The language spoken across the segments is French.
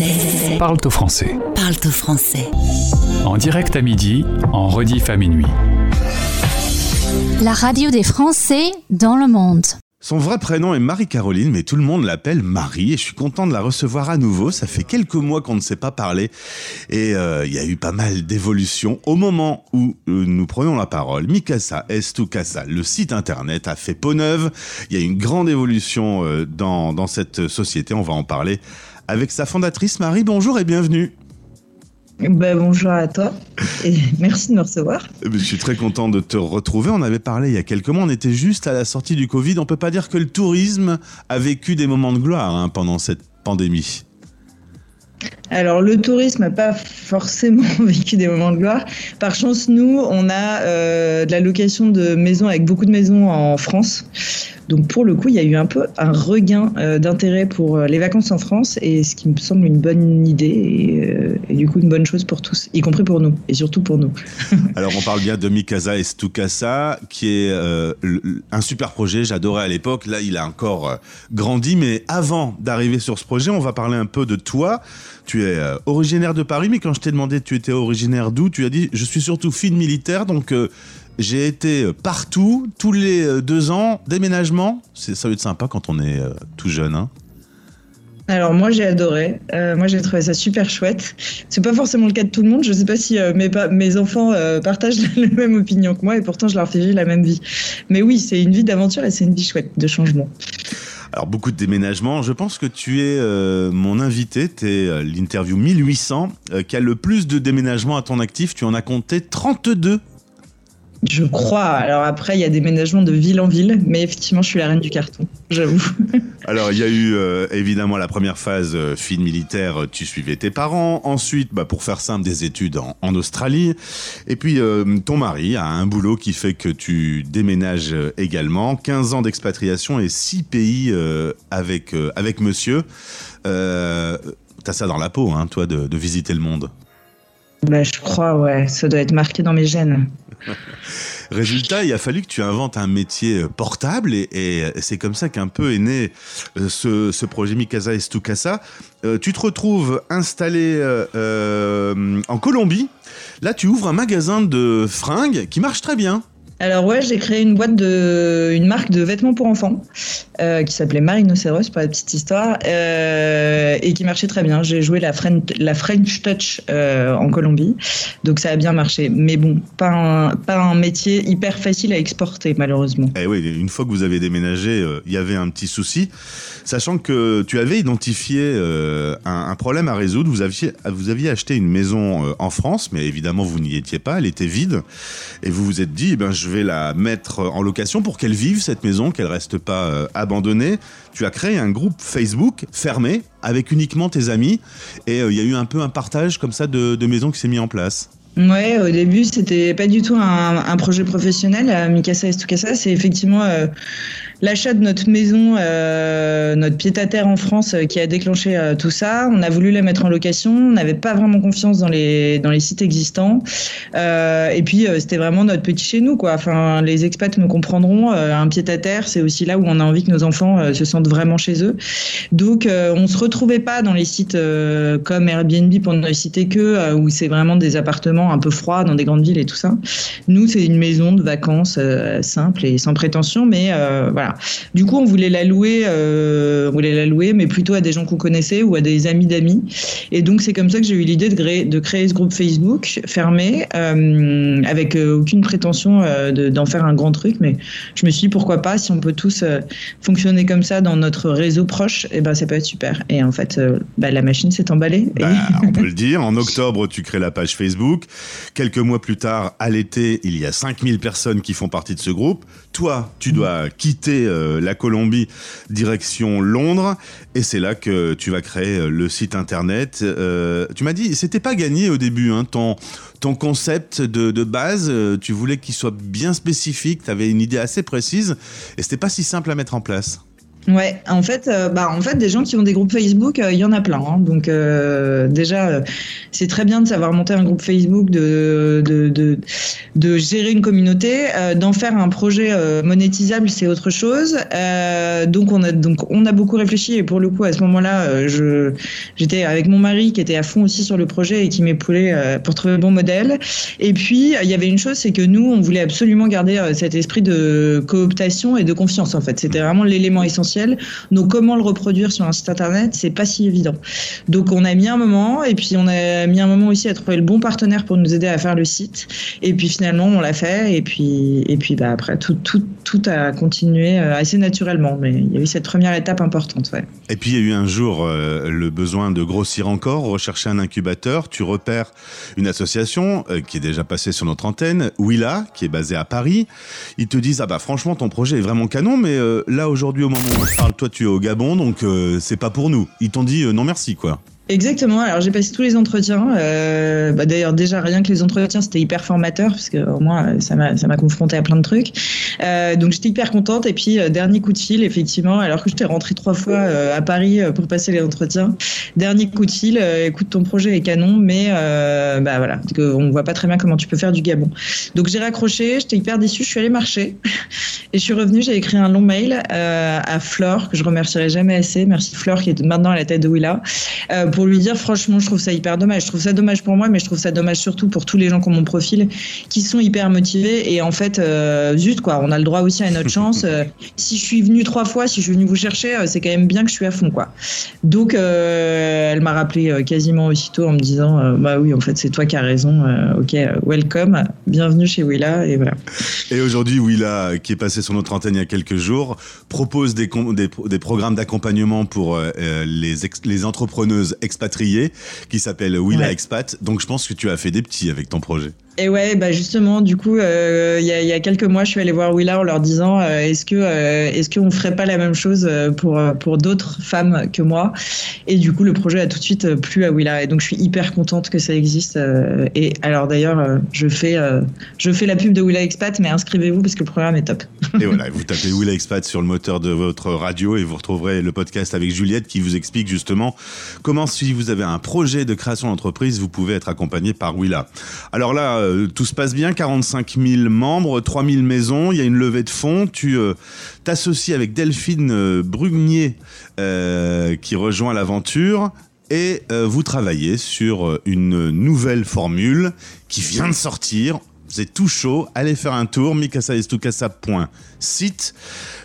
français. Parle-toi français. Parle-toi français. En direct à midi, en rediff à minuit. La radio des Français dans le monde. Son vrai prénom est Marie-Caroline, mais tout le monde l'appelle Marie et je suis content de la recevoir à nouveau. Ça fait quelques mois qu'on ne s'est pas parlé et euh, il y a eu pas mal d'évolutions. Au moment où euh, nous prenons la parole, Mikasa Estukasa, le site internet, a fait peau neuve. Il y a une grande évolution euh, dans, dans cette société. On va en parler avec sa fondatrice Marie. Bonjour et bienvenue. Ben, bonjour à toi et merci de me recevoir. Je suis très content de te retrouver. On avait parlé il y a quelques mois, on était juste à la sortie du Covid. On peut pas dire que le tourisme a vécu des moments de gloire hein, pendant cette pandémie. Alors le tourisme n'a pas forcément vécu des moments de gloire. Par chance, nous, on a euh, de la location de maisons avec beaucoup de maisons en France. Donc pour le coup, il y a eu un peu un regain euh, d'intérêt pour euh, les vacances en France et ce qui me semble une bonne idée et, et, du coup une bonne chose pour tous, y compris pour nous et surtout pour nous. Alors on parle bien de Mikasa Estukasa qui est un super projet, j'adorais à l'époque, là il a encore grandi mais avant d'arriver sur ce projet, on va parler un peu de toi. Tu es originaire de Paris mais quand je t'ai demandé tu étais originaire d'où, tu as dit je suis surtout fille militaire donc j'ai été partout, tous les deux ans, déménagement. Ça va être sympa quand on est tout jeune. Hein alors moi j'ai adoré, euh, moi j'ai trouvé ça super chouette. C'est pas forcément le cas de tout le monde. Je sais pas si euh, mes, enfants euh, partagent la même opinion que moi et pourtant je leur fais vivre la même vie. Mais oui, c'est une vie d'aventure et c'est une vie chouette de changement. Alors beaucoup de déménagements. Je pense que tu es euh, mon invité. Tu es euh, l'interview 1800 qui a le plus de déménagements à ton actif. Tu en as compté 32 je crois. Alors après, il y a des ménagements de ville en ville, mais effectivement, je suis la reine du carton, j'avoue. Alors, il y a eu euh, évidemment la première phase euh, militaire, tu suivais tes parents. Ensuite, bah, pour faire simple, des études en, Australie. Et puis, euh, ton mari a un boulot qui fait que tu déménages également. 15 ans d'expatriation et 6 pays avec, avec monsieur. T'as ça dans la peau, hein, toi, de visiter le monde. Bah, je crois, ouais. Ça doit être marqué dans mes gènes. Résultat, il a fallu que tu inventes un métier portable et, et c'est comme ça qu'un peu est né ce, ce projet Mikasa Estukasa. Euh, tu te retrouves installé euh, euh, en Colombie. Là, tu ouvres un magasin de fringues qui marche très bien. Alors ouais, j'ai créé une boîte de, une marque de vêtements pour enfants euh, qui s'appelait Marinoceros, pour la petite histoire, euh, et qui marchait très bien. J'ai joué la French, Touch euh, en Colombie, donc ça a bien marché. Mais bon, pas un, pas un métier hyper facile à exporter malheureusement. Eh oui, une fois que vous avez déménagé, il y avait un petit souci, sachant que tu avais identifié un, un, problème à résoudre. Vous aviez, vous aviez acheté une maison en France, mais évidemment vous n'y étiez pas, elle était vide, et vous vous êtes dit, eh ben je vais la mettre en location pour qu'elle vive cette maison, qu'elle reste pas euh, abandonnée. Tu as créé un groupe Facebook fermé avec uniquement tes amis et il euh, y a eu un peu un partage comme ça de, de maisons qui s'est mis en place. Ouais, au début, c'était pas du tout un, projet professionnel. À Mikasa Estukasa, c'est effectivement euh, l'achat de notre maison, euh, notre pied-à-terre en France euh, qui a déclenché euh, tout ça. On a voulu la mettre en location. On n'avait pas vraiment confiance dans les, dans les sites existants. Euh, et puis, c'était vraiment notre petit chez nous, quoi. Enfin, les expats me comprendront. un pied-à-terre, c'est aussi là où on a envie que nos enfants se sentent vraiment chez eux. Donc, on se retrouvait pas dans les sites comme Airbnb pour ne citer que, où c'est vraiment des appartements un peu froid dans des grandes villes et tout ça. Nous, c'est une maison de vacances simple et sans prétention, mais euh, voilà. Du coup, on voulait la louer, euh, on voulait la louer, mais plutôt à des gens qu'on connaissait ou à des amis d'amis. Et donc, c'est comme ça que j'ai eu l'idée de créer, de créer ce groupe Facebook fermé, euh, avec aucune prétention d'en faire un grand truc, mais je me suis dit pourquoi pas, si on peut tous fonctionner comme ça dans notre réseau proche, et eh ben ça peut être super. Et en fait, bah, la machine s'est emballée. Bah, on peut le dire. En octobre, tu crées la page Facebook. Quelques mois plus tard, à l'été, il y a 5000 personnes qui font partie de ce groupe. Toi, tu dois quitter euh, la Colombie, direction Londres, et c'est là que tu vas créer le site internet. Euh, tu m'as dit, c'était pas gagné au début, hein, ton, ton concept de, de base, euh, tu voulais qu'il soit bien spécifique, tu avais une idée assez précise, et c'était pas si simple à mettre en place. Ouais, en fait, euh, bah, en fait, des gens qui ont des groupes Facebook, il y en a plein. Hein. Donc, déjà, c'est très bien de savoir monter un groupe Facebook, de, de, de, de gérer une communauté, d'en faire un projet monétisable, c'est autre chose. donc, on a, donc, on a beaucoup réfléchi et pour le coup, à ce moment-là, je, j'étais avec mon mari qui était à fond aussi sur le projet et qui m'épaulait pour trouver le bon modèle. Et puis, il y avait une chose, c'est que nous, on voulait absolument garder cet esprit de cooptation et de confiance, en fait. C'était vraiment l'élément essentiel donc comment le reproduire sur un site internet, c'est pas si évident. Donc on a mis un moment et puis on a mis un moment aussi à trouver le bon partenaire pour nous aider à faire le site. Et puis finalement on l'a fait et puis et puis bah après tout tout tout a continué euh, assez naturellement. Mais il y a eu cette première étape importante, ouais. Et puis il y a eu un jour euh, le besoin de grossir encore, rechercher un incubateur. Tu repères une association euh, qui est déjà passée sur notre antenne, Willa, qui est basée à Paris. Ils te disent ah bah franchement ton projet est vraiment canon, mais là aujourd'hui au moment où parle, toi tu es au Gabon, donc euh, c'est pas pour nous. Ils t'ont dit euh, non merci quoi. Exactement. Alors j'ai passé tous les entretiens. Euh, bah, D'ailleurs déjà rien que les entretiens c'était hyper formateur parce que au moins ça m'a ça m'a confronté à plein de trucs. Euh, donc j'étais hyper contente et puis euh, dernier coup de fil effectivement alors que j'étais rentrée trois fois euh, à Paris pour passer les entretiens. Dernier coup de fil. écoute ton projet est canon mais bah voilà on voit pas très bien comment tu peux faire du Gabon. Donc j'ai raccroché. J'étais hyper déçue. Je suis allée marcher et je suis revenue. J'ai écrit un long mail à Flore que je remercierai jamais assez. Merci Flore qui est maintenant à la tête de Willa lui dire franchement, je trouve ça hyper dommage. Je trouve ça dommage pour moi, mais je trouve ça dommage surtout pour tous les gens qui ont mon profil, qui sont hyper motivés. Et en fait, euh, zut, quoi, on a le droit aussi à notre chance. Euh, si je suis venue trois fois, si je suis venue vous chercher, euh, c'est quand même bien que je suis à fond, quoi. Donc, elle m'a rappelé quasiment aussitôt en me disant, bah oui, en fait, c'est toi qui as raison. ok, welcome, bienvenue chez Willa, et voilà. Et aujourd'hui, Willa, qui est passé sur notre antenne il y a quelques jours, propose des, des, des programmes d'accompagnement pour les, les entrepreneuses expatrié qui s'appelle Willa Expat. Donc je pense que tu as fait des petits avec ton projet. Et ouais, bah justement, du coup, euh, il y, a, y, a quelques mois, je suis allée voir Willa en leur disant euh, est-ce que euh, est-ce qu'on ferait pas la même chose pour pour d'autres femmes que moi? Et du coup, le projet a tout de suite plu à Willa. Et donc, je suis hyper contente que ça existe. et alors, d'ailleurs, je fais je fais la pub de Willa Expat, mais inscrivez-vous parce que le programme est top. et voilà, vous tapez Willa Expat sur le moteur de votre radio et vous retrouverez le podcast avec Juliette qui vous explique justement comment, si vous avez un projet de création d'entreprise, vous pouvez être accompagné par Willa. Alors là euh, tout se passe bien, 45 000 membres, 3 000 maisons, il y a une levée de fonds. Tu euh, t'associes avec Delphine euh, Brugnier qui rejoint l'aventure et vous travaillez sur une nouvelle formule qui vient de sortir. C'est tout chaud. Allez faire un tour, mikasaestukasa.site.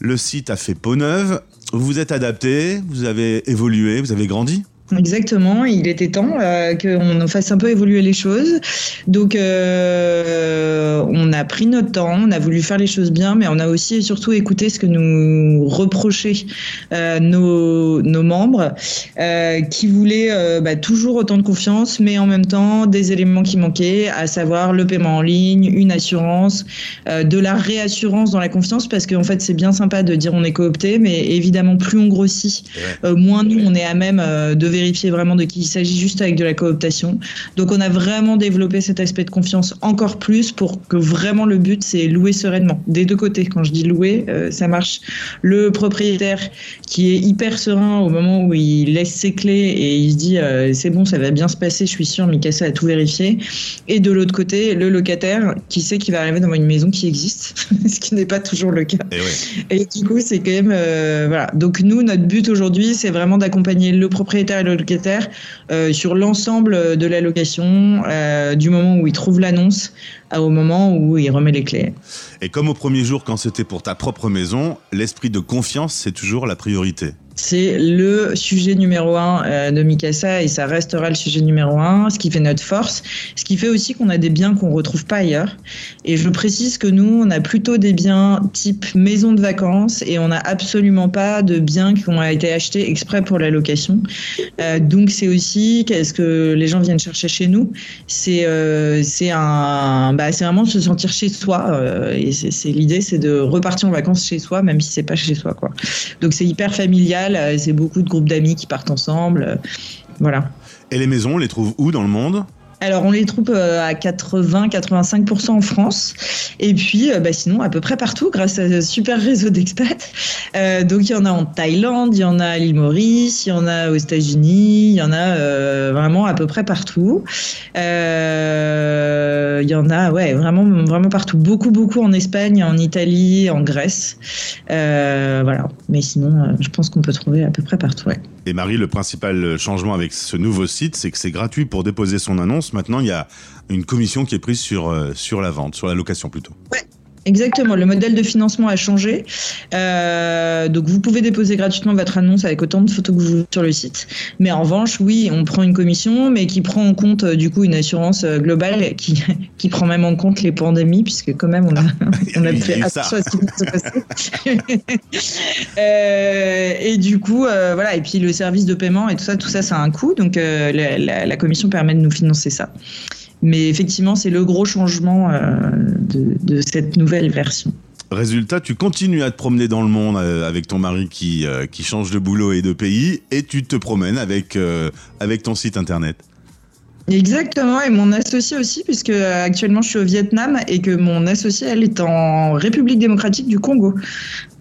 Le site a fait peau neuve. Vous êtes adapté, vous avez évolué, vous avez grandi Exactement, il était temps euh, qu'on fasse un peu évoluer les choses. Donc, euh, on a pris notre temps, on a voulu faire les choses bien, mais on a aussi et surtout écouté ce que nous reprochaient euh, nos, nos, membres, euh, qui voulaient euh, bah, toujours autant de confiance, mais en même temps des éléments qui manquaient, à savoir le paiement en ligne, une assurance, euh, de la réassurance dans la confiance, parce qu'en fait, c'est bien sympa de dire on est coopté, mais évidemment, plus on grossit, moins nous, on est à même de vérifier vérifier vraiment de qui il s'agit juste avec de la cooptation. Donc on a vraiment développé cet aspect de confiance encore plus pour que vraiment le but c'est louer sereinement des deux côtés. Quand je dis louer, euh, ça marche. Le propriétaire qui est hyper serein au moment où il laisse ses clés et il se dit euh, c'est bon, ça va bien se passer, je suis sûr, Mikasa a tout vérifié. Et de l'autre côté, le locataire qui sait qu'il va arriver dans une maison qui existe, ce qui n'est pas toujours le cas. Et, du coup, c'est quand même euh, voilà. Donc nous, notre but aujourd'hui, c'est vraiment d'accompagner le propriétaire et le locataire euh, sur l'ensemble de la location, euh, du moment où il trouve l'annonce au moment où il remet les clés. Et comme au premier jour, quand c'était pour ta propre maison, l'esprit de confiance, c'est toujours la priorité. C'est le sujet numéro un euh, de Mikasa et ça restera le sujet numéro un, ce qui fait notre force, ce qui fait aussi qu'on a des biens qu'on retrouve pas ailleurs. Et je précise que nous, on a plutôt des biens type maison de vacances et on n'a absolument pas de biens qui ont été achetés exprès pour la location. Euh, donc c'est aussi qu'est-ce que les gens viennent chercher chez nous? C'est euh, c'est un, bah, c'est vraiment de se sentir chez soi. et c'est l'idée, c'est de repartir en vacances chez soi, même si c'est pas chez soi, quoi. Donc c'est hyper familial euh, c'est beaucoup de groupes d'amis qui partent ensemble. Euh, voilà. Et les maisons, on les trouve où dans le monde? Alors, on les trouve euh, à 80-85% en France. Et puis, euh, bah, sinon, à peu près partout, grâce à un super réseau d'expats. Euh, donc, il y en a en Thaïlande, il y en a à l'île Maurice, il y en a aux États-Unis, il y en a vraiment à peu près partout. il y en a, ouais, vraiment, vraiment partout. Beaucoup, beaucoup en Espagne, en Italie, en Grèce. voilà. Mais sinon, je pense qu'on peut trouver à peu près partout, ouais. Et Marie, le principal changement avec ce nouveau site, c'est que c'est gratuit pour déposer son annonce. Maintenant, il y a une commission qui est prise sur, euh, la vente, sur la location plutôt. Exactement, le modèle de financement a changé. Euh, donc vous pouvez déposer gratuitement votre annonce avec autant de photos que vous voulez sur le site. Mais en revanche, oui, on prend une commission, mais qui prend en compte euh, du coup une assurance euh, globale qui, qui prend même en compte les pandémies, puisque quand même on a, on a fait attention à ce qui peut se passer. euh, et du coup, euh, voilà, et puis le service de paiement et tout ça, tout ça, ça a un coût. Donc euh, la, la, la commission permet de nous financer ça. Mais effectivement, c'est le gros changement euh, de, de, cette nouvelle version. Résultat, tu continues à te promener dans le monde euh, avec ton mari qui, euh, qui change de boulot et de pays, et tu te promènes avec, euh, avec ton site internet. Exactement, et mon associé aussi, puisque actuellement je suis au Vietnam et que mon associé, elle est en République démocratique du Congo.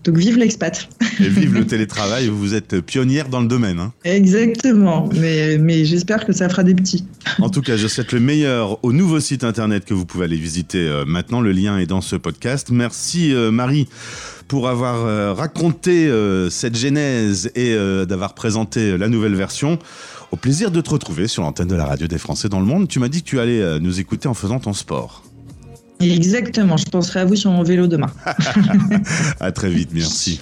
Donc vive l'expat. Et vive le télétravail, vous êtes pionnière dans le domaine. Hein. Exactement, mais, mais j'espère que ça fera des petits. En tout cas, je souhaite le meilleur au nouveau site internet que vous pouvez aller visiter euh, maintenant. Le lien est dans ce podcast. Merci euh, Marie pour avoir euh, raconté cette genèse et d'avoir présenté la nouvelle version. Au plaisir de te retrouver sur l'antenne de la radio des Français dans le monde. Tu m'as dit que tu allais nous écouter en faisant ton sport. Exactement, je penserai à vous sur mon vélo demain. à très vite, merci.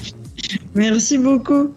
Merci beaucoup.